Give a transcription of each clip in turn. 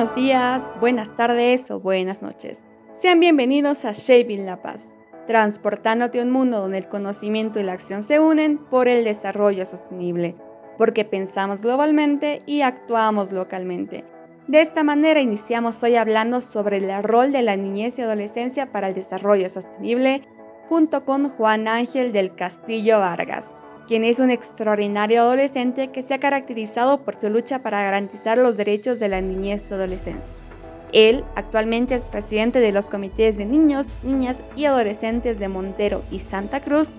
Buenos días, buenas tardes o buenas noches. Sean bienvenidos a Shaping La Paz, transportándote a un mundo donde el conocimiento y la acción se unen por el desarrollo sostenible, porque pensamos globalmente y actuamos localmente. De esta manera iniciamos hoy hablando sobre el rol de la niñez y adolescencia para el desarrollo sostenible, junto con Juan Ángel del Castillo Vargas, quien es un extraordinario adolescente que se ha caracterizado por su lucha para garantizar los derechos de la niñez y adolescencia. Él actualmente es presidente de los comités de niños, niñas y adolescentes de Montero y Santa Cruz,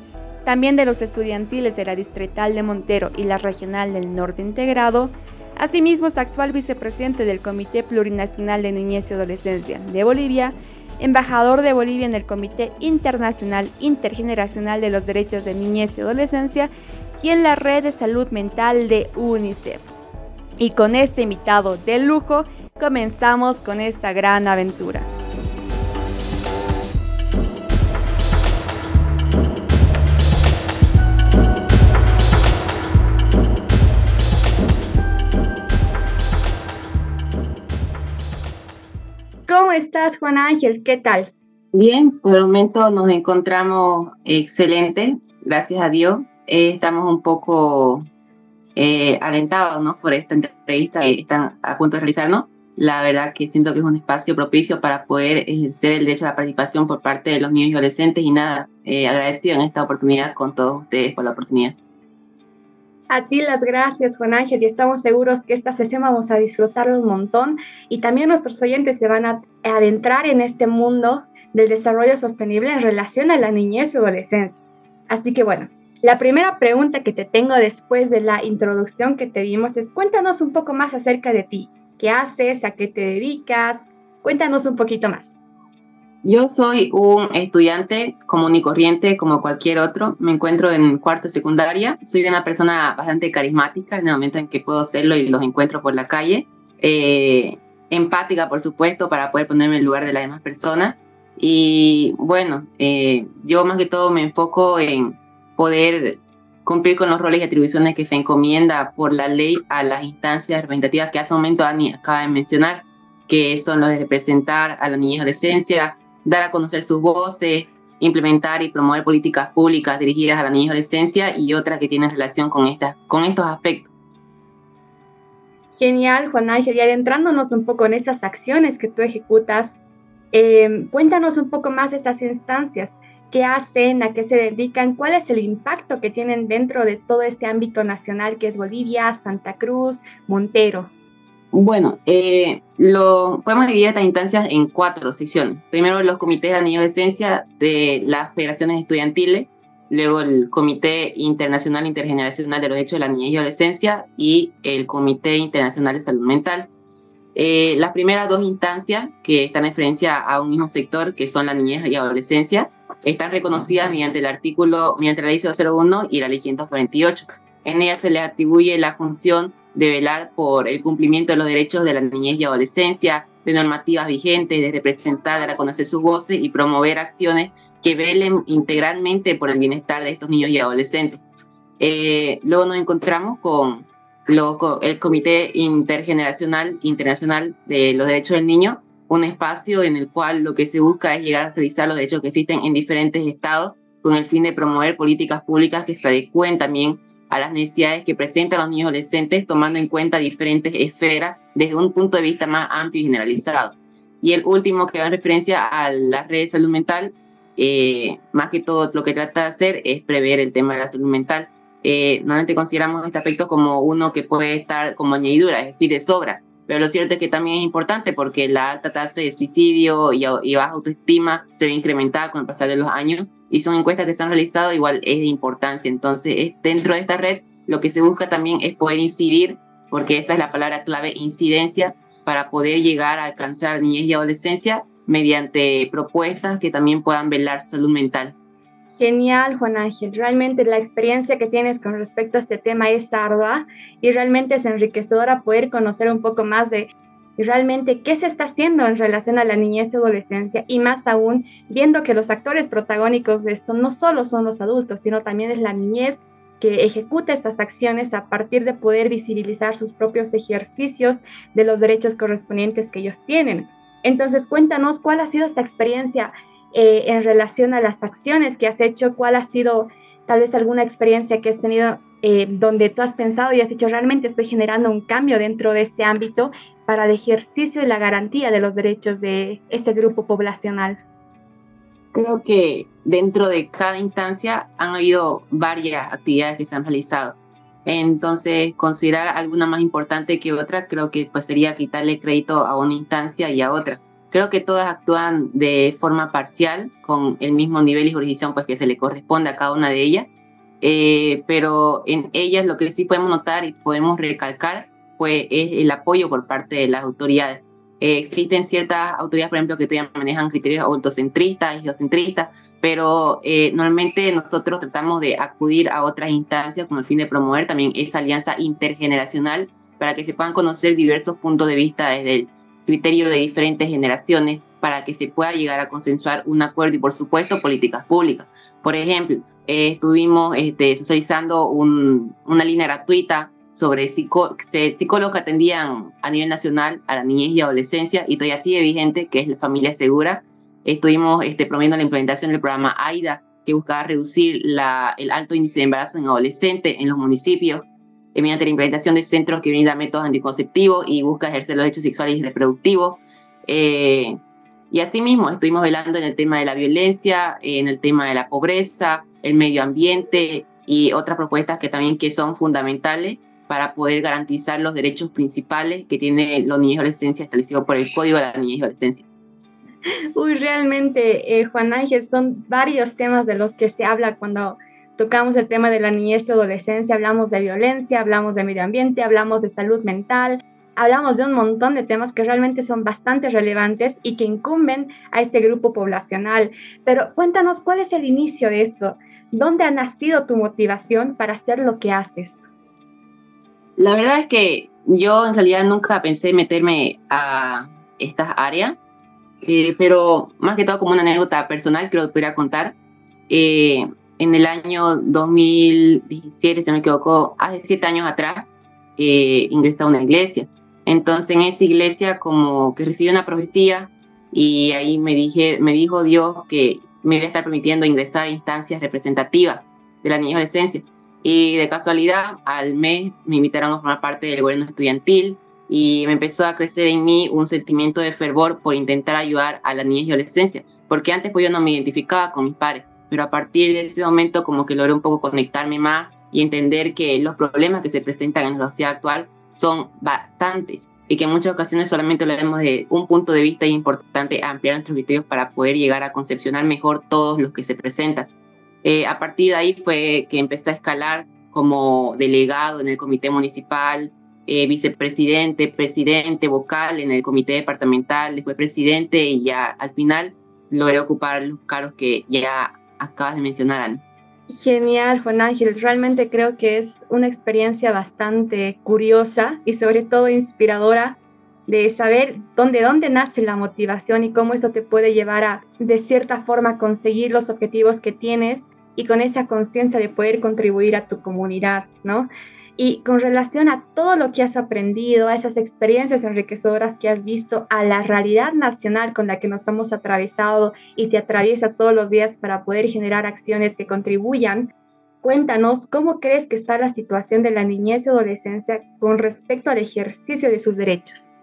también de los estudiantiles de la Distrital de Montero y la Regional del Norte Integrado. Asimismo es actual vicepresidente del Comité Plurinacional de Niñez y Adolescencia de Bolivia embajador de Bolivia en el Comité Internacional Intergeneracional de los Derechos de Niñez y Adolescencia y en la Red de Salud Mental de UNICEF. Y con este invitado de lujo, comenzamos con esta gran aventura. ¿Cómo estás, Juan Ángel? ¿Qué tal? Bien, por el momento nos encontramos excelente, gracias a Dios. Eh, estamos un poco eh, alentados ¿no? por esta entrevista que están a punto de realizarnos. La verdad que siento que es un espacio propicio para poder ejercer el derecho a la participación por parte de los niños y adolescentes y nada, eh, agradecido en esta oportunidad con todos ustedes por la oportunidad. A ti las gracias, Juan Ángel, y estamos seguros que esta sesión vamos a disfrutarlo un montón y también nuestros oyentes se van a adentrar en este mundo del desarrollo sostenible en relación a la niñez y adolescencia. Así que bueno, la primera pregunta que te tengo después de la introducción que te dimos es cuéntanos un poco más acerca de ti. ¿Qué haces? ¿A qué te dedicas? Cuéntanos un poquito más. Yo soy un estudiante común y corriente como cualquier otro. Me encuentro en cuarto secundaria. Soy una persona bastante carismática en el momento en que puedo serlo y los encuentro por la calle. Eh, empática, por supuesto, para poder ponerme en lugar de las demás personas. Y bueno, eh, yo más que todo me enfoco en poder cumplir con los roles y atribuciones que se encomienda por la ley a las instancias representativas que hace un momento Dani acaba de mencionar, que son los de representar a la niñez y adolescencia, dar a conocer sus voces, implementar y promover políticas públicas dirigidas a la niñez y adolescencia y otras que tienen relación con, estas, con estos aspectos. Genial, Juan Ángel, y adentrándonos un poco en esas acciones que tú ejecutas, eh, cuéntanos un poco más de esas instancias, qué hacen, a qué se dedican, cuál es el impacto que tienen dentro de todo este ámbito nacional que es Bolivia, Santa Cruz, Montero. Bueno, eh, lo, podemos dividir estas instancias en cuatro secciones. Primero los comités de niños de esencia de las federaciones estudiantiles, luego el Comité Internacional Intergeneracional de los Derechos de la Niñez y Adolescencia y el Comité Internacional de Salud Mental. Eh, las primeras dos instancias que están en referencia a un mismo sector, que son la niñez y adolescencia, están reconocidas mediante el artículo, mediante la ley 001 y la ley 148. En ella se le atribuye la función de velar por el cumplimiento de los derechos de la niñez y adolescencia, de normativas vigentes, de representar, de reconocer sus voces y promover acciones que velen integralmente por el bienestar de estos niños y adolescentes. Eh, luego nos encontramos con el Comité Intergeneracional Internacional de los Derechos del Niño, un espacio en el cual lo que se busca es llegar a realizar los derechos que existen en diferentes estados con el fin de promover políticas públicas que se adecúen también a las necesidades que presentan los niños adolescentes, tomando en cuenta diferentes esferas desde un punto de vista más amplio y generalizado. Y el último que va en referencia a la red de salud mental, eh, más que todo lo que trata de hacer es prever el tema de la salud mental. Eh, normalmente consideramos este aspecto como uno que puede estar como añadidura, es decir, de sobra, pero lo cierto es que también es importante porque la alta tasa de suicidio y, y, baja autoestima se ve incrementada con el pasar de los años y son encuestas que se han realizado, igual es de importancia. Entonces, dentro de esta red, lo que se busca también es poder incidir, porque esta es la palabra clave, incidencia, para poder llegar a alcanzar niñez y adolescencia mediante propuestas que también puedan velar su salud mental. Genial, Juan Ángel. Realmente la experiencia que tienes con respecto a este tema es ardua y realmente es enriquecedora poder conocer un poco más de y realmente qué se está haciendo en relación a la niñez y adolescencia y más aún viendo que los actores protagónicos de esto no solo son los adultos, sino también es la niñez que ejecuta estas acciones a partir de poder visibilizar sus propios ejercicios de los derechos correspondientes que ellos tienen. Entonces, cuéntanos cuál ha sido esta experiencia eh, en relación a las acciones que has hecho, cuál ha sido tal vez alguna experiencia que has tenido eh, donde tú has pensado y has dicho, realmente estoy generando un cambio dentro de este ámbito para el ejercicio y la garantía de los derechos de este grupo poblacional. Creo que dentro de cada instancia han habido varias actividades que se han realizado. Entonces, considerar alguna más importante que otra, creo que pues, sería quitarle crédito a una instancia y a otra. Creo que todas actúan de forma parcial, con el mismo nivel y jurisdicción pues, que se le corresponde a cada una de ellas, eh, pero en ellas lo que sí podemos notar y podemos recalcar pues, es el apoyo por parte de las autoridades. Eh, existen ciertas autoridades, por ejemplo, que todavía manejan criterios autocentristas y geocentristas, pero eh, normalmente nosotros tratamos de acudir a otras instancias con el fin de promover también esa alianza intergeneracional para que se puedan conocer diversos puntos de vista desde el criterio de diferentes generaciones para que se pueda llegar a consensuar un acuerdo y, por supuesto, políticas públicas. Por ejemplo, eh, estuvimos este, socializando una línea gratuita sobre psicólogos que atendían a nivel nacional a la niñez y adolescencia y todavía sigue vigente, que es la familia segura. Estuvimos este, promoviendo la implementación del programa AIDA, que buscaba reducir la, el alto índice de embarazo en adolescentes en los municipios eh, mediante la implementación de centros que brindan métodos anticonceptivos y busca ejercer los derechos sexuales y reproductivos. Eh, y asimismo, estuvimos velando en el tema de la violencia, en el tema de la pobreza, el medio ambiente y otras propuestas que también que son fundamentales para poder garantizar los derechos principales que tienen los niños y adolescencia establecidos por el Código de la Niñez y Adolescencia. Uy, realmente, eh, Juan Ángel, son varios temas de los que se habla cuando tocamos el tema de la niñez y adolescencia, hablamos de violencia, hablamos de medio ambiente, hablamos de salud mental, hablamos de un montón de temas que realmente son bastante relevantes y que incumben a este grupo poblacional. Pero cuéntanos, ¿cuál es el inicio de esto? ¿Dónde ha nacido tu motivación para hacer lo que haces? La verdad es que yo en realidad nunca pensé meterme a estas áreas, eh, pero más que todo como una anécdota personal que podría contar. Eh, en el año 2017, si me equivoco, hace siete años atrás, eh, ingresé a una iglesia. Entonces en esa iglesia como que recibí una profecía y ahí me, dije, me dijo Dios que me iba a estar permitiendo ingresar a instancias representativas de la niña adolescencia. Y de casualidad, al mes me invitaron a formar parte del gobierno estudiantil y me empezó a crecer en mí un sentimiento de fervor por intentar ayudar a la niñez y adolescencia, porque antes pues yo no me identificaba con mis padres, pero a partir de ese momento como que logré un poco conectarme más y entender que los problemas que se presentan en la sociedad actual son bastantes y que en muchas ocasiones solamente lo vemos de un punto de vista y es importante ampliar nuestros criterios para poder llegar a concepcionar mejor todos los que se presentan. Eh, a partir de ahí fue que empecé a escalar como delegado en el comité municipal, eh, vicepresidente, presidente, vocal en el comité departamental, después presidente y ya al final logré ocupar los cargos que ya acabas de mencionar, Genial, Juan Ángel. Realmente creo que es una experiencia bastante curiosa y sobre todo inspiradora de saber dónde, dónde nace la motivación y cómo eso te puede llevar a, de cierta forma, conseguir los objetivos que tienes y con esa conciencia de poder contribuir a tu comunidad, ¿no? Y con relación a todo lo que has aprendido, a esas experiencias enriquecedoras que has visto, a la realidad nacional con la que nos hemos atravesado y te atraviesas todos los días para poder generar acciones que contribuyan, cuéntanos cómo crees que está la situación de la niñez y adolescencia con respecto al ejercicio de sus derechos.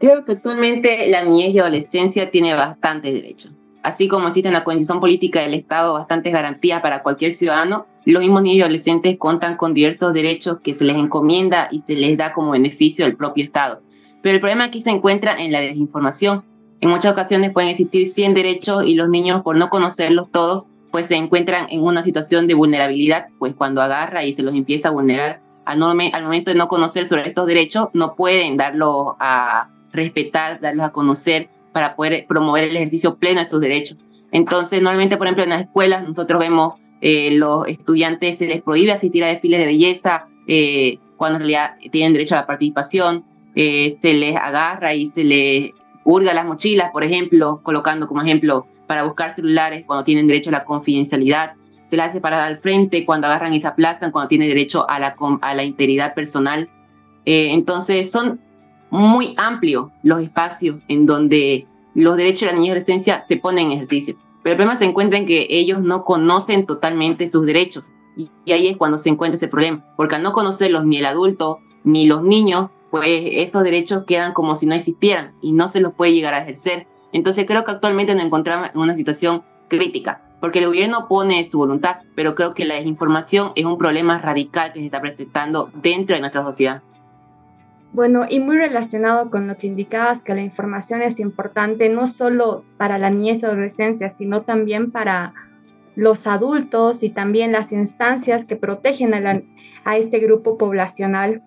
Creo que actualmente la niñez y adolescencia tiene bastantes derechos. Así como existe en la condición política del Estado bastantes garantías para cualquier ciudadano, los mismos niños y adolescentes cuentan con diversos derechos que se les encomienda y se les da como beneficio del propio Estado. Pero el problema aquí se encuentra en la desinformación. En muchas ocasiones pueden existir 100 derechos y los niños, por no conocerlos todos, pues se encuentran en una situación de vulnerabilidad, pues cuando agarra y se los empieza a vulnerar al, momento de no conocer sobre estos derechos, no pueden darlos a respetar, darlos a conocer para poder promover el ejercicio pleno de sus derechos. Entonces, normalmente, por ejemplo, en las escuelas nosotros vemos eh, los estudiantes se les prohíbe asistir a desfiles de belleza eh, cuando en realidad tienen derecho a la participación, eh, se les agarra y se les hurga las mochilas, por ejemplo, colocando como ejemplo para buscar celulares cuando tienen derecho a la confidencialidad, se la hace parada al frente, cuando agarran y se aplazan, cuando tiene derecho a la, a la integridad personal. Eh, entonces son muy amplios los espacios en donde los derechos de la niña y adolescencia se ponen en ejercicio. Pero el problema se encuentra en que ellos no conocen totalmente sus derechos. Y, y ahí es cuando se encuentra ese problema. Porque al no conocerlos ni el adulto ni los niños, pues esos derechos quedan como si no existieran y no se los puede llegar a ejercer. Entonces creo que actualmente nos encontramos en una situación crítica, porque el gobierno pone su voluntad, pero creo que la desinformación es un problema radical que se está presentando dentro de nuestra sociedad. Bueno, y muy relacionado con lo que indicabas, que la información es importante no solo para la niñez y adolescencia, sino también para los adultos y también las instancias que protegen a, a este grupo poblacional.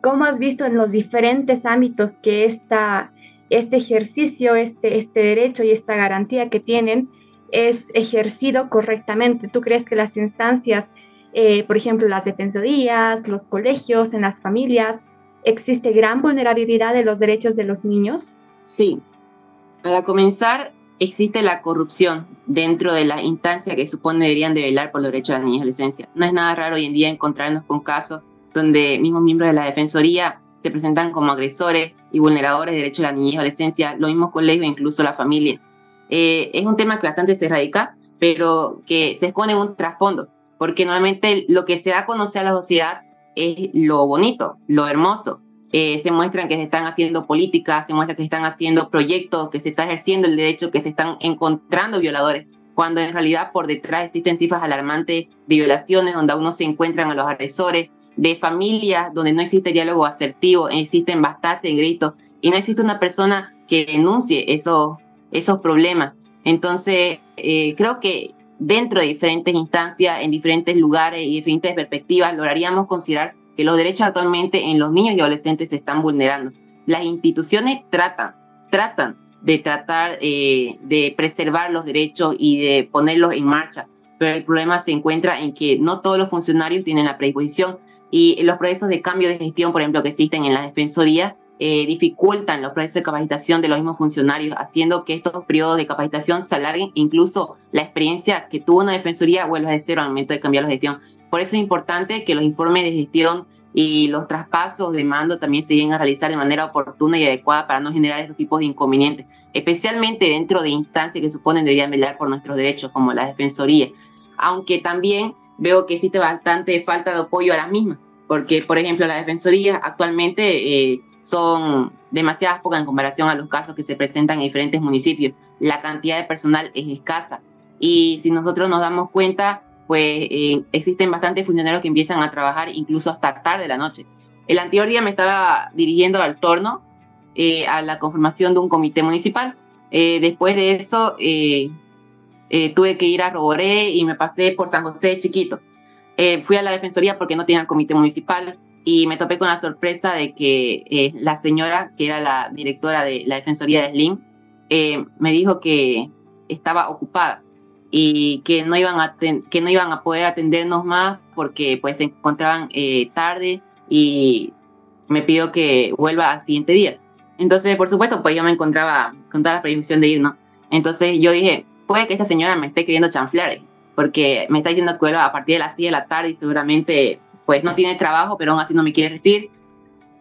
¿Cómo has visto en los diferentes ámbitos que esta, este ejercicio, este, este derecho y esta garantía que tienen es ejercido correctamente? ¿Tú crees que las instancias, eh, por ejemplo, las defensorías, los colegios, en las familias, existe gran vulnerabilidad de los derechos de los niños? Sí. Para comenzar, existe la corrupción dentro de las instancias que supone deberían de velar por los derechos de la niña y adolescencia. No es nada raro hoy en día encontrarnos con casos donde mismos miembros de la Defensoría se presentan como agresores y vulneradores de derechos de la niña y adolescencia, los mismos colegios e incluso la familia. Eh, es un tema que bastante se radica, pero que se esconde en un trasfondo, porque normalmente lo que se da a conocer a la sociedad es lo bonito, lo hermoso. Eh, se muestran que se están haciendo políticas, se muestra que se están haciendo proyectos, que se está ejerciendo el derecho, que se están encontrando violadores, cuando en realidad por detrás existen cifras alarmantes de violaciones, donde aún no se encuentran a los agresores, de familias donde no existe diálogo asertivo, existen bastantes gritos y no existe una persona que denuncie esos, esos problemas. Entonces, eh, creo que dentro de diferentes instancias, en diferentes lugares y diferentes perspectivas, lograríamos considerar que los derechos actualmente en los niños y adolescentes se están vulnerando. Las instituciones tratan, tratan de tratar eh, de preservar los derechos y de ponerlos en marcha, pero el problema se encuentra en que no todos los funcionarios tienen la predisposición y los procesos de cambio de gestión, por ejemplo, que existen en la Defensoría, eh, dificultan los procesos de capacitación de los mismos funcionarios, haciendo que estos periodos de capacitación se alarguen, incluso la experiencia que tuvo una defensoría vuelva de cero al momento de cambiar la gestión. Por eso es importante que los informes de gestión y los traspasos de mando también se lleguen a realizar de manera oportuna y adecuada para no generar estos tipos de inconvenientes, especialmente dentro de instancias que suponen deberían velar por nuestros derechos, como la defensoría. Aunque también veo que existe bastante falta de apoyo a las mismas, porque, por ejemplo, la defensoría actualmente eh, son demasiadas pocas en comparación a los casos que se presentan en diferentes municipios. La cantidad de personal es escasa. Y si nosotros nos damos cuenta, pues eh, existen bastantes funcionarios que empiezan a trabajar incluso hasta tarde de la noche. El anterior día me estaba dirigiendo al torno eh, a la conformación de un comité municipal. Eh, después de eso, tuve que ir a Roboré y me pasé por San José chiquito. fui a la defensoría porque no tenían comité municipal y me topé con la sorpresa de que eh, la señora, que era la directora de la Defensoría de Slim, eh, me dijo que estaba ocupada y que no iban a, que no iban a poder atendernos más porque pues se encontraban eh, tarde y me pidió que vuelva al siguiente día. Entonces, por supuesto, pues yo me encontraba con toda la previsión de ir, ¿no? Entonces yo dije, puede que esta señora me esté queriendo chanflear, porque me está diciendo que vuelva a partir de las 6 de la tarde y seguramente pues no tiene trabajo, pero aún así no me quiere decir.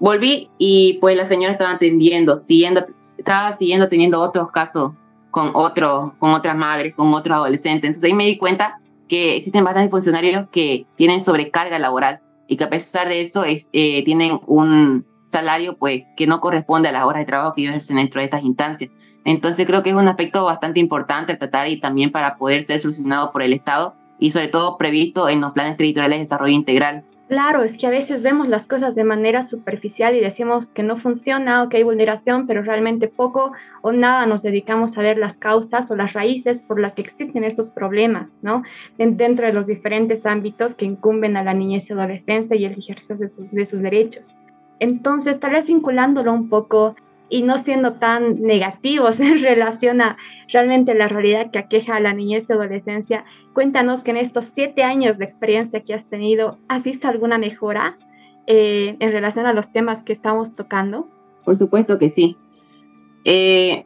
Volví y pues la señora estaba atendiendo, siguiendo, estaba siguiendo teniendo otros casos con, otros, con otras madres, con otros adolescentes. Entonces ahí me di cuenta que existen bastantes funcionarios que tienen sobrecarga laboral y que a pesar de eso es, eh, tienen un salario pues que no corresponde a las horas de trabajo que ellos ejercen dentro de estas instancias. Entonces creo que es un aspecto bastante importante tratar y también para poder ser solucionado por el Estado y sobre todo previsto en los planes territoriales de desarrollo integral Claro, es que a veces vemos las cosas de manera superficial y decimos que no funciona o que hay vulneración, pero realmente poco o nada nos dedicamos a ver las causas o las raíces por las que existen esos problemas, ¿no? Dentro de los diferentes ámbitos que incumben a la niñez y adolescencia y el ejercicio de sus, de sus derechos. Entonces, tal vez vinculándolo un poco y no siendo tan negativos en relación a realmente la realidad que aqueja a la niñez y adolescencia, cuéntanos que en estos siete años de experiencia que has tenido, ¿has visto alguna mejora eh, en relación a los temas que estamos tocando? Por supuesto que sí. Eh,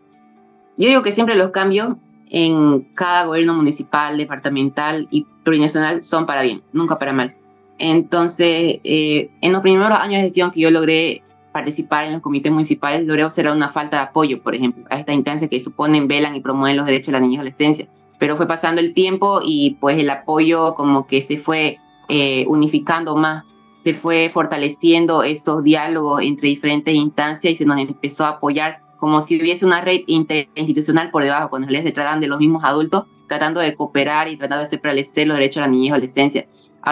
yo digo que siempre los cambios en cada gobierno municipal, departamental y plurinacional son para bien, nunca para mal. Entonces, eh, en los primeros años de gestión que yo logré participar en los comités municipales, logré observar una falta de apoyo, por ejemplo, a esta instancia que suponen, velan y promueven los derechos de la niña y adolescencia. Pero fue pasando el tiempo y pues el apoyo como que se fue eh, unificando más, se fue fortaleciendo esos diálogos entre diferentes instancias y se nos empezó a apoyar como si hubiese una red interinstitucional por debajo, cuando les se tratan de los mismos adultos, tratando de cooperar y tratando de hacer prevalecer los derechos de la niñez y adolescencia.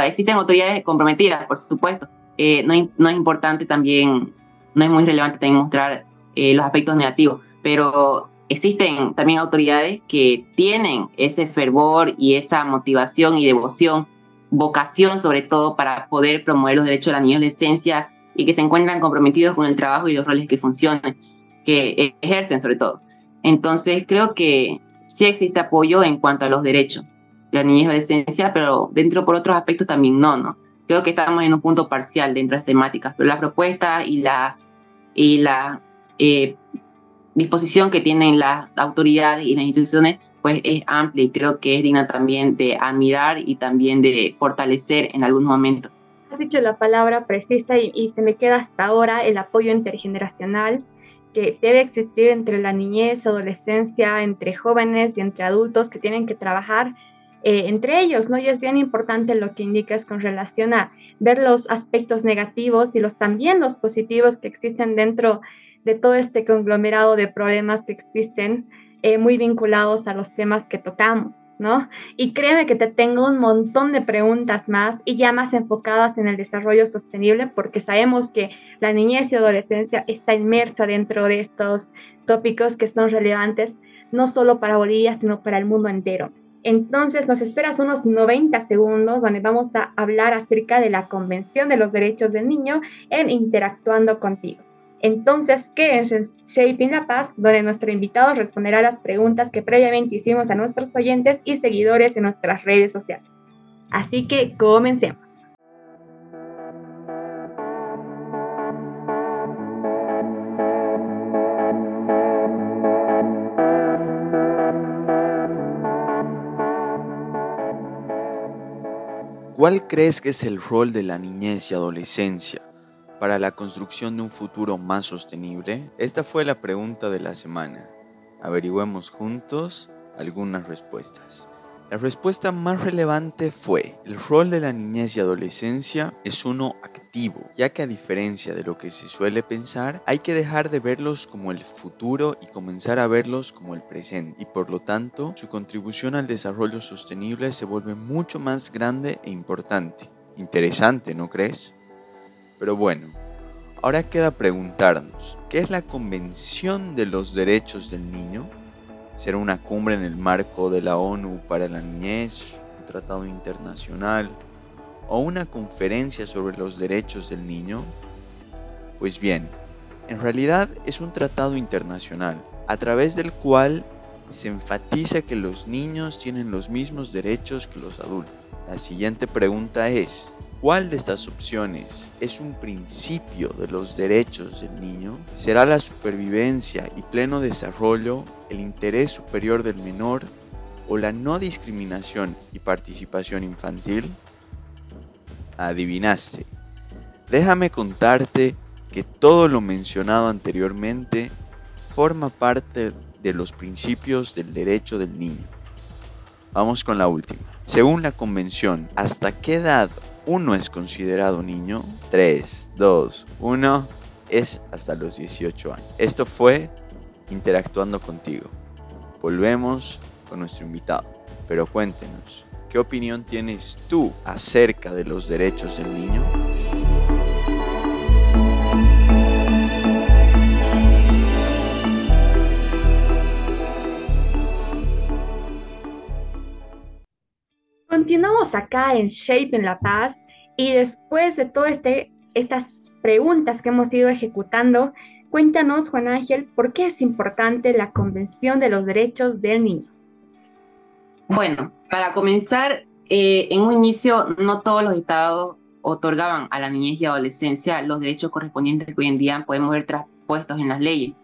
Existen autoridades comprometidas, por supuesto. Eh, no, no, es importante también, no es muy relevante también mostrar eh, los aspectos negativos, pero existen también autoridades que tienen ese fervor y esa motivación y devoción, vocación sobre todo para poder promover los derechos de la niñez y adolescencia y que se encuentran comprometidos con el trabajo y los roles que funcionan que ejercen sobre todo. Entonces creo que sí existe apoyo en cuanto a los derechos de la niñez y adolescencia, pero dentro por otros aspectos también no, ¿no? Creo que estamos en un punto parcial dentro de las temáticas, pero la propuesta y la, y la eh, disposición que tienen las autoridades y las instituciones pues es amplia y creo que es digna también de admirar y también de fortalecer en algún momento. Has dicho la palabra precisa y, y se me queda hasta ahora el apoyo intergeneracional que debe existir entre la niñez, adolescencia, entre jóvenes y entre adultos que tienen que trabajar eh, entre ellos, ¿no? Y es bien importante lo que indicas con relación a ver los aspectos negativos y los también los positivos que existen dentro de todo este conglomerado de problemas que existen eh, muy vinculados a los temas que tocamos, ¿no? Y créeme que te tengo un montón de preguntas más y ya más enfocadas en el desarrollo sostenible, porque sabemos que la niñez y adolescencia está inmersa dentro de estos tópicos que son relevantes no solo para Bolivia, sino para el mundo entero. Entonces nos esperas unos 90 segundos donde vamos a hablar acerca de la Convención de los Derechos del Niño en Interactuando contigo. Entonces, quédense en Shaping La Paz, donde nuestro invitado responderá las preguntas que previamente hicimos a nuestros oyentes y seguidores en nuestras redes sociales. Así que comencemos. ¿Cuál crees que es el rol de la niñez y adolescencia para la construcción de un futuro más sostenible? Esta fue la pregunta de la semana. Averigüemos juntos algunas respuestas. La respuesta más relevante fue, el rol de la niñez y adolescencia es uno activo, ya que a diferencia de lo que se suele pensar, hay que dejar de verlos como el futuro y comenzar a verlos como el presente, y por lo tanto su contribución al desarrollo sostenible se vuelve mucho más grande e importante. Interesante, ¿no crees? Pero bueno, ahora queda preguntarnos, ¿qué es la Convención de los Derechos del Niño? ¿Será una cumbre en el marco de la ONU para la niñez, un tratado internacional o una conferencia sobre los derechos del niño? Pues bien, en realidad es un tratado internacional a través del cual se enfatiza que los niños tienen los mismos derechos que los adultos. La siguiente pregunta es, ¿Cuál de estas opciones es un principio de los derechos del niño? ¿Será la supervivencia y pleno desarrollo, el interés superior del menor o la no discriminación y participación infantil? Adivinaste. Déjame contarte que todo lo mencionado anteriormente forma parte de los principios del derecho del niño. Vamos con la última. Según la Convención, ¿hasta qué edad uno es considerado niño, 3, 2, 1 es hasta los 18 años. Esto fue interactuando contigo. Volvemos con nuestro invitado, pero cuéntenos, ¿qué opinión tienes tú acerca de los derechos del niño? Continuamos acá en Shape en La Paz y después de todas este, estas preguntas que hemos ido ejecutando, cuéntanos, Juan Ángel, ¿por qué es importante la Convención de los Derechos del Niño? Bueno, para comenzar, eh, en un inicio no todos los estados otorgaban a la niñez y adolescencia los derechos correspondientes que hoy en día podemos ver traspuestos en las leyes.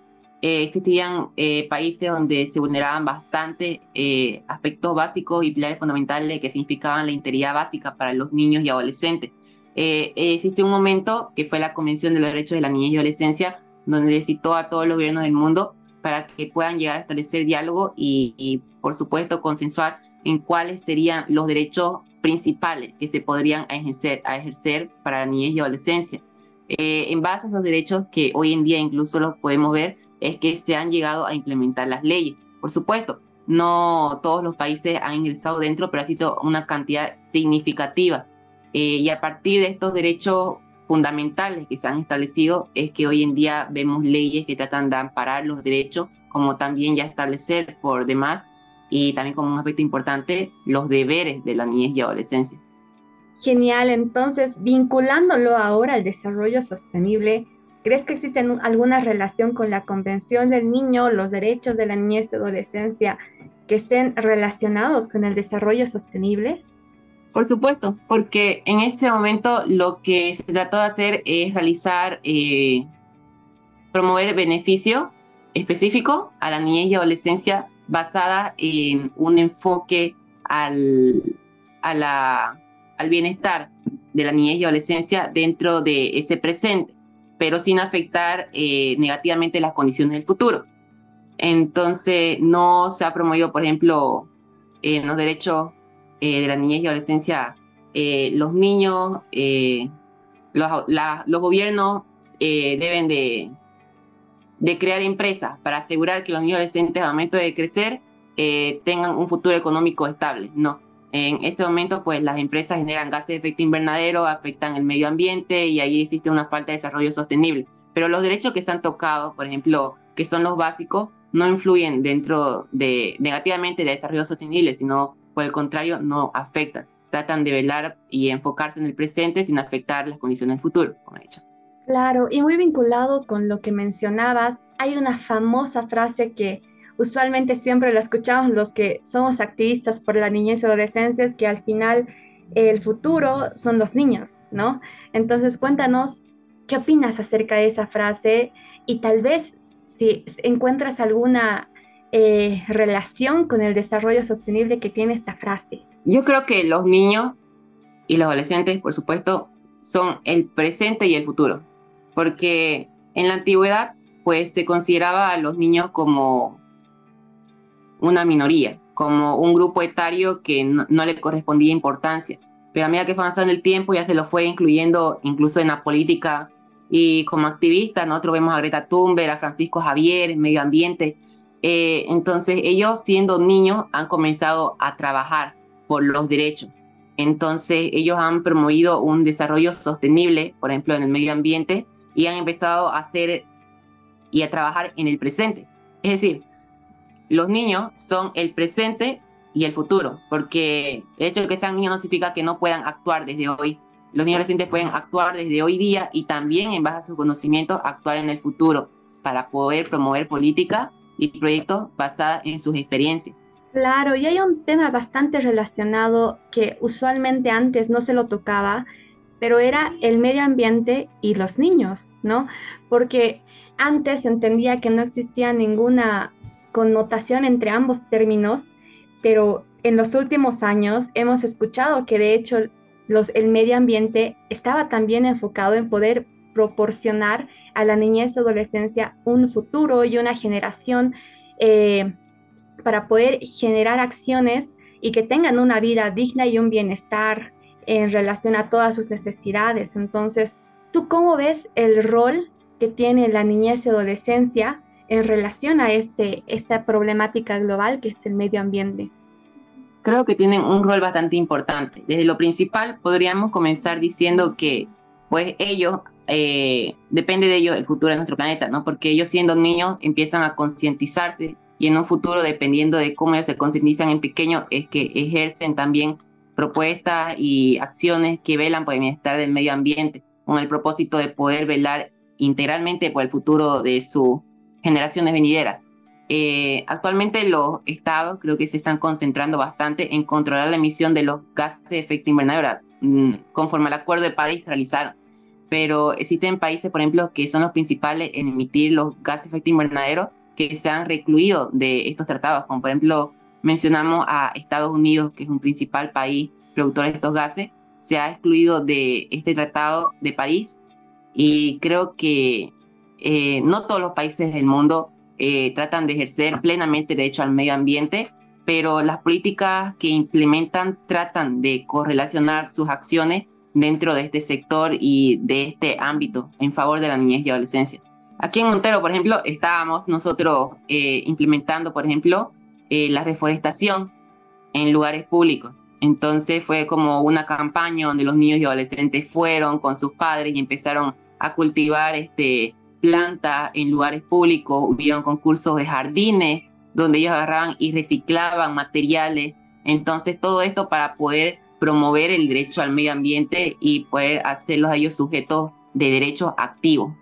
Eh, existían eh, países donde se vulneraban bastante eh, aspectos básicos y pilares fundamentales que significaban la integridad básica para los niños y adolescentes. existió un momento que fue la Convención de los Derechos de la Niñez y Adolescencia, donde citó a todos los gobiernos del mundo para que puedan llegar a establecer diálogo y, por supuesto, consensuar en cuáles serían los derechos principales que se podrían ejercer, a ejercer para niñez y adolescencia. Eh, en base a esos derechos que hoy en día incluso los podemos ver, es que se han llegado a implementar las leyes. Por supuesto, no todos los países han ingresado dentro, pero ha sido una cantidad significativa. Eh, y a partir de estos derechos fundamentales que se han establecido, es que hoy en día vemos leyes que tratan de amparar los derechos, como también ya establecer por demás, y también como un aspecto importante, los deberes de la niñez y adolescencia. Genial, entonces, vinculándolo ahora al desarrollo sostenible, ¿crees que existe alguna relación con la Convención del Niño, los derechos de la niñez y adolescencia que estén relacionados con el desarrollo sostenible? Por supuesto, porque en ese momento lo que se trató de hacer es realizar, eh, promover beneficio específico a la niñez y adolescencia basada en un enfoque al, a la al bienestar de la niñez y adolescencia dentro de ese presente, pero sin afectar eh, negativamente las condiciones del futuro. Entonces, no se ha promovido, por ejemplo, en los derechos eh, de la niñez y adolescencia, eh, los niños, los, gobiernos deben de, de, crear empresas para asegurar que los niños y adolescentes al momento de crecer tengan un futuro económico estable. No, en ese momento, pues las empresas generan gases de efecto invernadero, afectan el medio ambiente y ahí existe una falta de desarrollo sostenible. Pero los derechos que se han tocado, por ejemplo, que son los básicos, no influyen dentro de negativamente del desarrollo sostenible, sino por el contrario, no afectan. Tratan de velar y enfocarse en el presente sin afectar las condiciones del futuro, como he dicho. Claro, y muy vinculado con lo que mencionabas, hay una famosa frase que usualmente siempre la escuchamos los que somos activistas por la niñez y adolescencia, es que al final el futuro son los niños, ¿no? Entonces cuéntanos, ¿qué opinas acerca de esa frase? Y tal vez si encuentras alguna eh, relación con el desarrollo sostenible que tiene esta frase. Yo creo que los niños y los adolescentes, por supuesto, son el presente y el futuro, porque en la antigüedad, pues se consideraba a los niños como una minoría, como un grupo etario que no, le correspondía importancia. Pero a medida que fue avanzando el tiempo ya se lo fue incluyendo incluso en la política y como activista, nosotros vemos a Greta Thunberg, a Francisco Javier, medio ambiente. Eh, entonces ellos siendo niños han comenzado a trabajar por los derechos. Entonces ellos han promovido un desarrollo sostenible, por ejemplo, en el medio ambiente, y han empezado a hacer y a trabajar en el presente. Es decir, los niños son el presente y el futuro, porque el hecho de que sean niños no significa que no puedan actuar desde hoy. Los niños recientes pueden actuar desde hoy día y también en base a sus conocimientos actuar en el futuro para poder promover política y proyectos basados en sus experiencias. Claro, y hay un tema bastante relacionado que usualmente antes no se lo tocaba, pero era el medio ambiente y los niños, ¿no? Porque antes entendía que no existía ninguna connotación entre ambos términos, pero en los últimos años hemos escuchado que de hecho el medio ambiente estaba también enfocado en poder proporcionar a la niñez y adolescencia un futuro y una generación eh, para poder generar acciones y que tengan una vida digna y un bienestar en relación a todas sus necesidades. Entonces, ¿tú cómo ves el rol que tiene la niñez y adolescencia en relación a este, esta problemática global que es el medio ambiente? Creo que tienen un rol bastante importante. Desde lo principal podríamos comenzar diciendo que pues ellos, eh, depende de ellos el futuro de nuestro planeta, ¿no? Porque ellos siendo niños empiezan a concientizarse y en un futuro, dependiendo de cómo ellos se concientizan en pequeño, es que ejercen también propuestas y acciones que velan por el bienestar del medio ambiente, con el propósito de poder velar integralmente por el futuro de su generaciones venideras. Eh, actualmente los estados creo que se están concentrando bastante en controlar la emisión de los gases de efecto invernadero, mm, conforme al Acuerdo de París realizaron. pero existen países, por ejemplo, que son los principales en emitir los gases de efecto invernadero que se han recluido de estos tratados, como por ejemplo mencionamos a Estados Unidos, que es un principal país productor de estos gases, se ha excluido de este tratado de París y creo que eh, no todos los países del mundo eh, tratan de ejercer plenamente derecho al medio ambiente, pero las políticas que implementan tratan de correlacionar sus acciones dentro de este sector y de este ámbito en favor de la niñez y adolescencia. Aquí en Montero, por ejemplo, estábamos nosotros eh, implementando, por ejemplo, la reforestación en lugares públicos. Entonces fue como una campaña donde los niños y adolescentes fueron con sus padres y empezaron a cultivar este, plantas en lugares públicos, hubieron concursos de jardines donde ellos agarraban y reciclaban materiales. Entonces todo esto para poder promover el derecho al medio ambiente y poder hacerlos a ellos sujetos de derechos activos,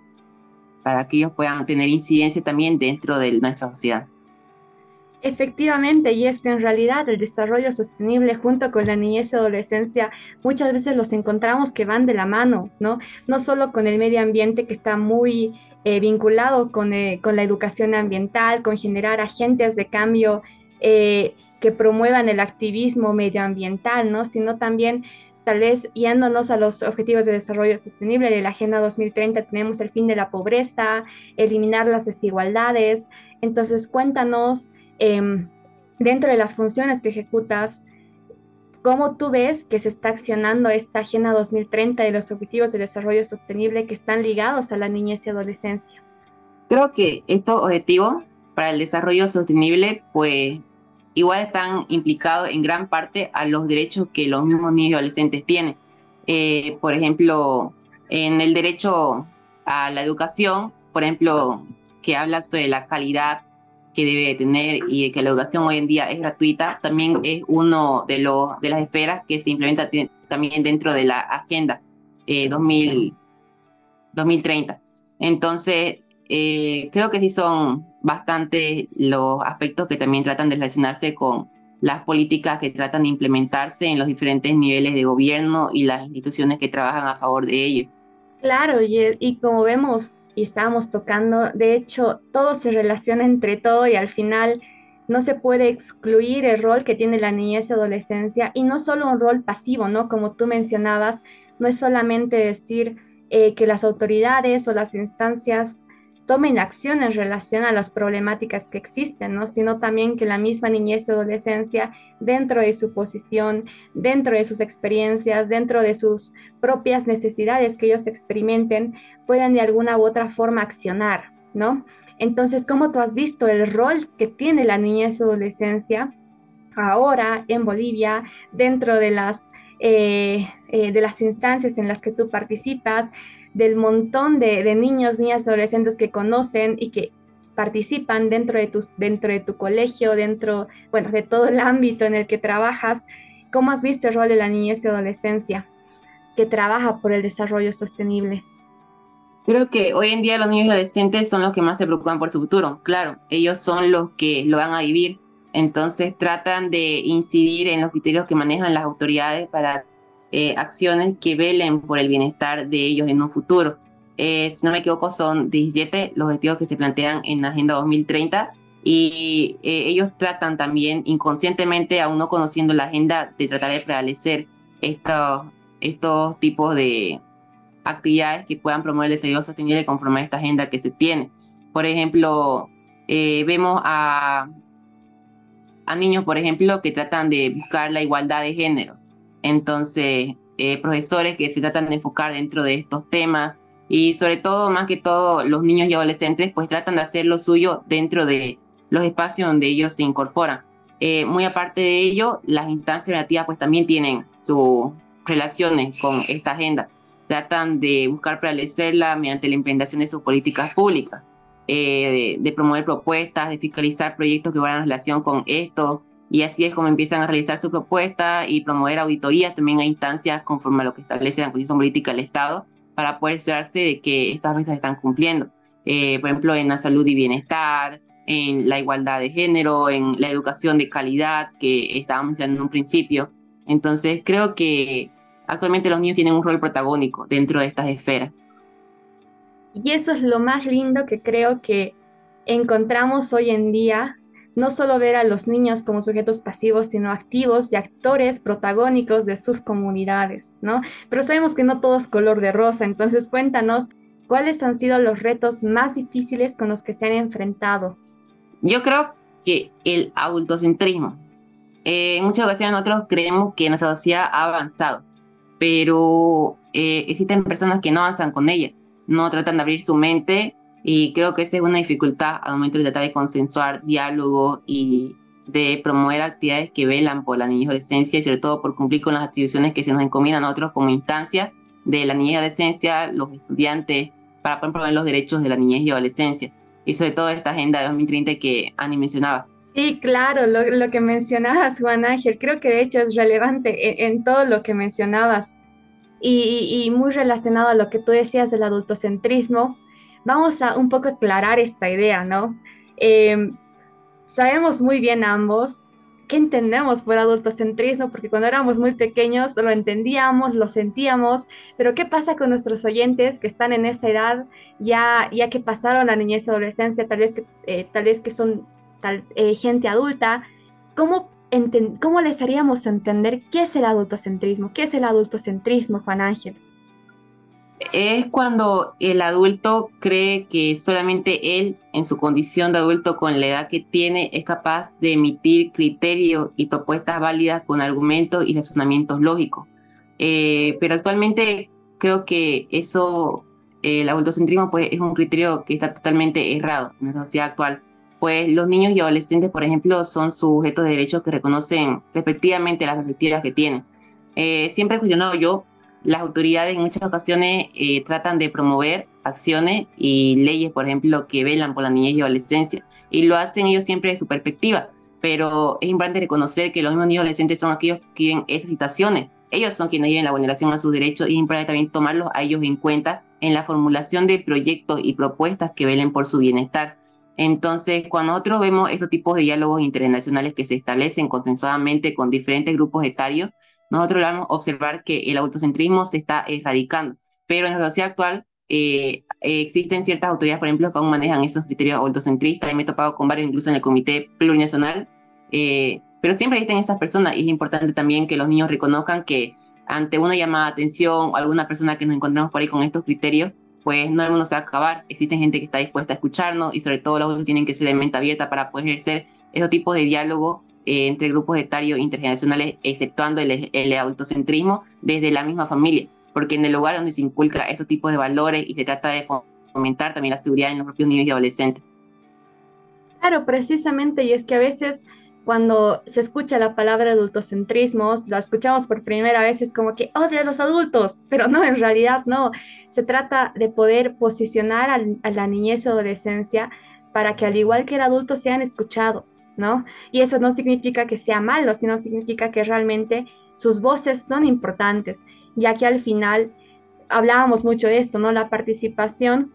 para que ellos puedan tener incidencia también dentro de nuestra sociedad. Efectivamente, y es que en realidad el desarrollo sostenible junto con la niñez y adolescencia muchas veces los encontramos que van de la mano, ¿no? No solo con el medio ambiente que está muy eh, vinculado con, eh, con, la educación ambiental, con generar agentes de cambio eh, que promuevan el activismo medioambiental, ¿no? Sino también tal vez yéndonos a los objetivos de desarrollo sostenible de la Agenda 2030 tenemos el fin de la pobreza, eliminar las desigualdades. Entonces, cuéntanos Em, dentro de las funciones que ejecutas, ¿cómo tú ves que se está accionando esta Agenda 2030 y los Objetivos de Desarrollo Sostenible que están ligados a la niñez y adolescencia? Creo que estos objetivos para el desarrollo sostenible, pues igual están implicados en gran parte a los derechos que los mismos niños y adolescentes tienen. Eh, por ejemplo, en el derecho a la educación, por ejemplo, que habla sobre la calidad que debe tener y que la educación hoy en día es gratuita, también es uno de, los, de las esferas que se implementa también dentro de la Agenda 2000, eh, 2030. Entonces, eh, creo que sí son bastante los aspectos que también tratan de relacionarse con las políticas que tratan de implementarse en los diferentes niveles de gobierno y las instituciones que trabajan a favor de ello. Claro, y, y como vemos, y estábamos tocando, de hecho, todo se relaciona entre todo y al final no se puede excluir el rol que tiene la niñez y adolescencia y no solo un rol pasivo, ¿no? Como tú mencionabas, no es solamente decir eh, que las autoridades o las instancias tomen acción en relación a las problemáticas que existen, ¿no? sino también que la misma niñez y adolescencia, dentro de su posición, dentro de sus experiencias, dentro de sus propias necesidades que ellos experimenten, puedan de alguna u otra forma accionar, ¿no? Entonces, ¿cómo tú has visto el rol que tiene la niñez y adolescencia ahora en Bolivia, dentro de las, eh, eh, de las instancias en las que tú participas, del montón de, niños, niñas adolescentes que conocen y que participan dentro de, tus, dentro de tu colegio, dentro, bueno, de todo el ámbito en el que trabajas. ¿Cómo has visto el rol de la niñez y adolescencia que trabaja por el desarrollo sostenible? Creo que hoy en día los niños y adolescentes son los que más se preocupan por su futuro. Claro, ellos son los que lo van a vivir. Entonces tratan de incidir en los criterios que manejan las autoridades para eh, acciones que velen por el bienestar de ellos en un futuro. Eh, si no me equivoco, son 17 los objetivos que se plantean en la Agenda 2030 y eh, ellos tratan también inconscientemente, aún no conociendo la agenda, de tratar de prevalecer estos, estos tipos de actividades que puedan promover el desarrollo sostenible conforme a esta agenda que se tiene. Por ejemplo, vemos a, a niños, por ejemplo, que tratan de buscar la igualdad de género entonces, eh, profesores que se tratan de enfocar dentro de estos temas y sobre todo, más que todo, los niños y adolescentes pues tratan de hacer lo suyo dentro de los espacios donde ellos se incorporan. Eh, muy aparte de ello, las instancias relativas pues también tienen sus relaciones con esta agenda. Tratan de buscar prevalecerla mediante la implementación de sus políticas públicas, eh, de, de, promover propuestas, de fiscalizar proyectos que van en relación con esto, y así es como empiezan a realizar su propuesta y promover auditorías también a instancias conforme a lo que establece la Constitución Política del Estado para poder asegurarse de que estas metas están cumpliendo. Eh, por ejemplo, en la salud y bienestar, en la igualdad de género, en la educación de calidad que estábamos mencionando en un principio. Entonces, creo que actualmente los niños tienen un rol protagónico dentro de estas esferas. Y eso es lo más lindo que creo que encontramos hoy en día, no solo ver a los niños como sujetos pasivos, sino activos y actores protagónicos de sus comunidades, ¿no? Pero sabemos que no todo es color de rosa, entonces cuéntanos cuáles han sido los retos más difíciles con los que se han enfrentado. Yo creo que el adultocentrismo. Eh, en muchas ocasiones nosotros creemos que nuestra sociedad ha avanzado, pero eh, existen personas que no avanzan con ella, no tratan de abrir su mente y creo que esa es una dificultad al momento de tratar de consensuar diálogo y de promover actividades que velan por la niñez y adolescencia y sobre todo por cumplir con las atribuciones que se nos encomiendan a nosotros como instancia de la niñez y adolescencia, los estudiantes, para promover los derechos de la niñez y adolescencia. Y sobre todo esta agenda de 2030 que Ani mencionaba. Sí, claro, lo, que mencionabas, Juan Ángel, creo que de hecho es relevante en, todo lo que mencionabas y, muy relacionado a lo que tú decías del adultocentrismo. Vamos a un poco aclarar esta idea, ¿no? Em, sabemos muy bien ambos qué entendemos por adultocentrismo, porque cuando éramos muy pequeños lo entendíamos, lo sentíamos, pero ¿qué pasa con nuestros oyentes que están en esa edad, ya, ya que pasaron la niñez y adolescencia, tal vez que, eh, tal vez que son eh, gente adulta, ¿cómo, ¿cómo les haríamos entender qué es el adultocentrismo? ¿Qué es el adultocentrismo, Juan Ángel? Es cuando el adulto cree que solamente él, en su condición de adulto con la edad que tiene, es capaz de emitir criterios y propuestas válidas con argumentos y razonamientos lógicos. Eh, pero actualmente creo que eso, el adultocentrismo, pues es un criterio que está totalmente errado en la sociedad actual pues los niños y adolescentes, por ejemplo, son sujetos de derechos que reconocen respectivamente las perspectivas que tienen. Eh, siempre he cuestionado yo, las autoridades en muchas ocasiones eh, tratan de promover acciones y leyes, por ejemplo, que velan por la niñez y adolescencia, y lo hacen ellos siempre de su perspectiva, pero es importante reconocer que los mismos niños y adolescentes son aquellos que viven esas situaciones. Ellos son quienes viven la vulneración a sus derechos y es importante también tomarlos a ellos en cuenta en la formulación de proyectos y propuestas que velen por su bienestar. Entonces, cuando nosotros vemos estos tipos de diálogos internacionales que se establecen consensuadamente con diferentes grupos etarios, nosotros a observar que el autocentrismo se está erradicando. Pero en la sociedad actual eh, existen ciertas autoridades, por ejemplo, que aún manejan esos criterios autocentristas. Y me he topado con varios, incluso en el Comité Plurinacional. Eh, pero siempre existen esas personas y es importante también que los niños reconozcan que ante una llamada de atención o alguna persona que nos encontremos por ahí con estos criterios, pues no el mundo se va a acabar. Existe gente que está dispuesta a escucharnos y sobre todo los que tienen que ser de mente abierta para poder ejercer esos tipos de diálogo eh, entre grupos etarios intergeneracionales, exceptuando el, el autocentrismo desde la misma familia, porque en el lugar donde se inculca estos tipos de valores y se trata de fomentar también la seguridad en los propios niños y adolescentes. Claro, precisamente, y es que a veces cuando se escucha la palabra adultocentrismo, la escuchamos por primera vez, es como que odia a los adultos, pero no, en realidad no. Se trata de poder posicionar a, la niñez y adolescencia para que al igual que el adulto sean escuchados, ¿no? Y eso no significa que sea malo, sino significa que realmente sus voces son importantes, ya que al final hablábamos mucho de esto, ¿no? La participación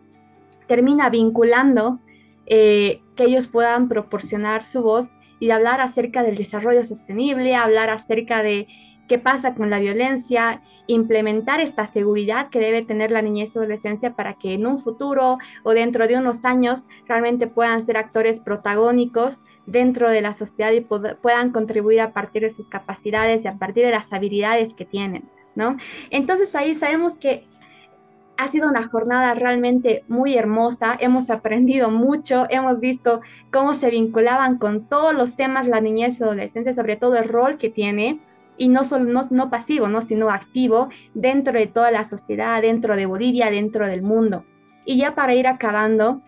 termina vinculando eh, que ellos puedan proporcionar su voz y hablar acerca del desarrollo sostenible, hablar acerca de qué pasa con la violencia, implementar esta seguridad que debe tener la niñez y adolescencia para que en un futuro o dentro de unos años realmente puedan ser actores protagónicos dentro de la sociedad y puedan contribuir a partir de sus capacidades y a partir de las habilidades que tienen, ¿no? Entonces ahí sabemos que ha sido una jornada realmente muy hermosa, hemos aprendido mucho, hemos visto cómo se vinculaban con todos los temas la niñez y adolescencia, sobre todo el rol que tiene, y no solo no, pasivo, ¿no? sino activo dentro de toda la sociedad, dentro de Bolivia, dentro del mundo. Y ya para ir acabando,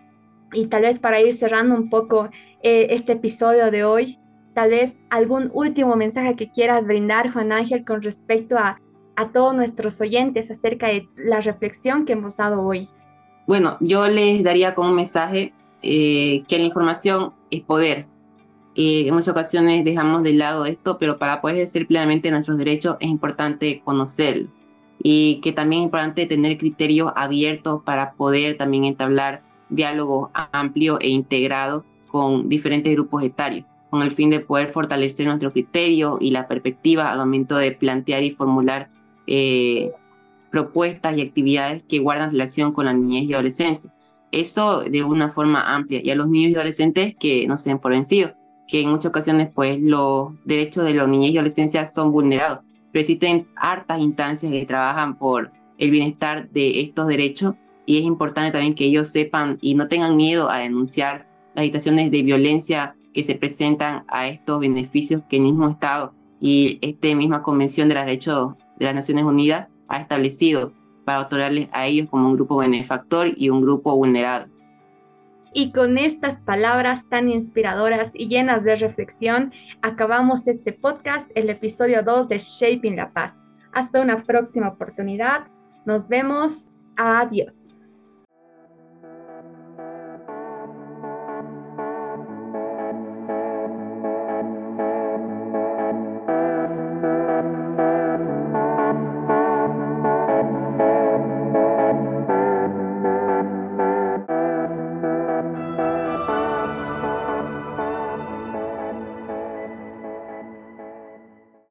y tal vez para ir cerrando un poco eh, este episodio de hoy, tal vez algún último mensaje que quieras brindar, Juan Ángel, con respecto a a todos nuestros oyentes acerca de la reflexión que hemos dado hoy? Bueno, yo les daría como mensaje eh, que la información es poder. Eh, en muchas ocasiones dejamos de lado esto, pero para poder ejercer plenamente nuestros derechos es importante conocerlo y que también es importante tener criterios abiertos para poder también entablar diálogo amplio e integrado con diferentes grupos etarios, con el fin de poder fortalecer nuestro criterio y la perspectiva al momento de plantear y formular eh, propuestas y actividades que guardan relación con la niñez y adolescencia. Eso de una forma amplia y a los niños y adolescentes que no sean por vencidos, que en muchas ocasiones pues los derechos de los niños y adolescencia son vulnerados, pero existen hartas instancias que trabajan por el bienestar de estos derechos y es importante también que ellos sepan y no tengan miedo a denunciar las situaciones de violencia que se presentan a estos beneficios que el mismo Estado y esta misma Convención de los Derechos de las Naciones Unidas ha establecido para otorgarles a ellos como un grupo benefactor y un grupo vulnerable. Y con estas palabras tan inspiradoras y llenas de reflexión, acabamos este podcast, el episodio 2 de Shaping la Paz. Hasta una próxima oportunidad. Nos vemos. Adiós.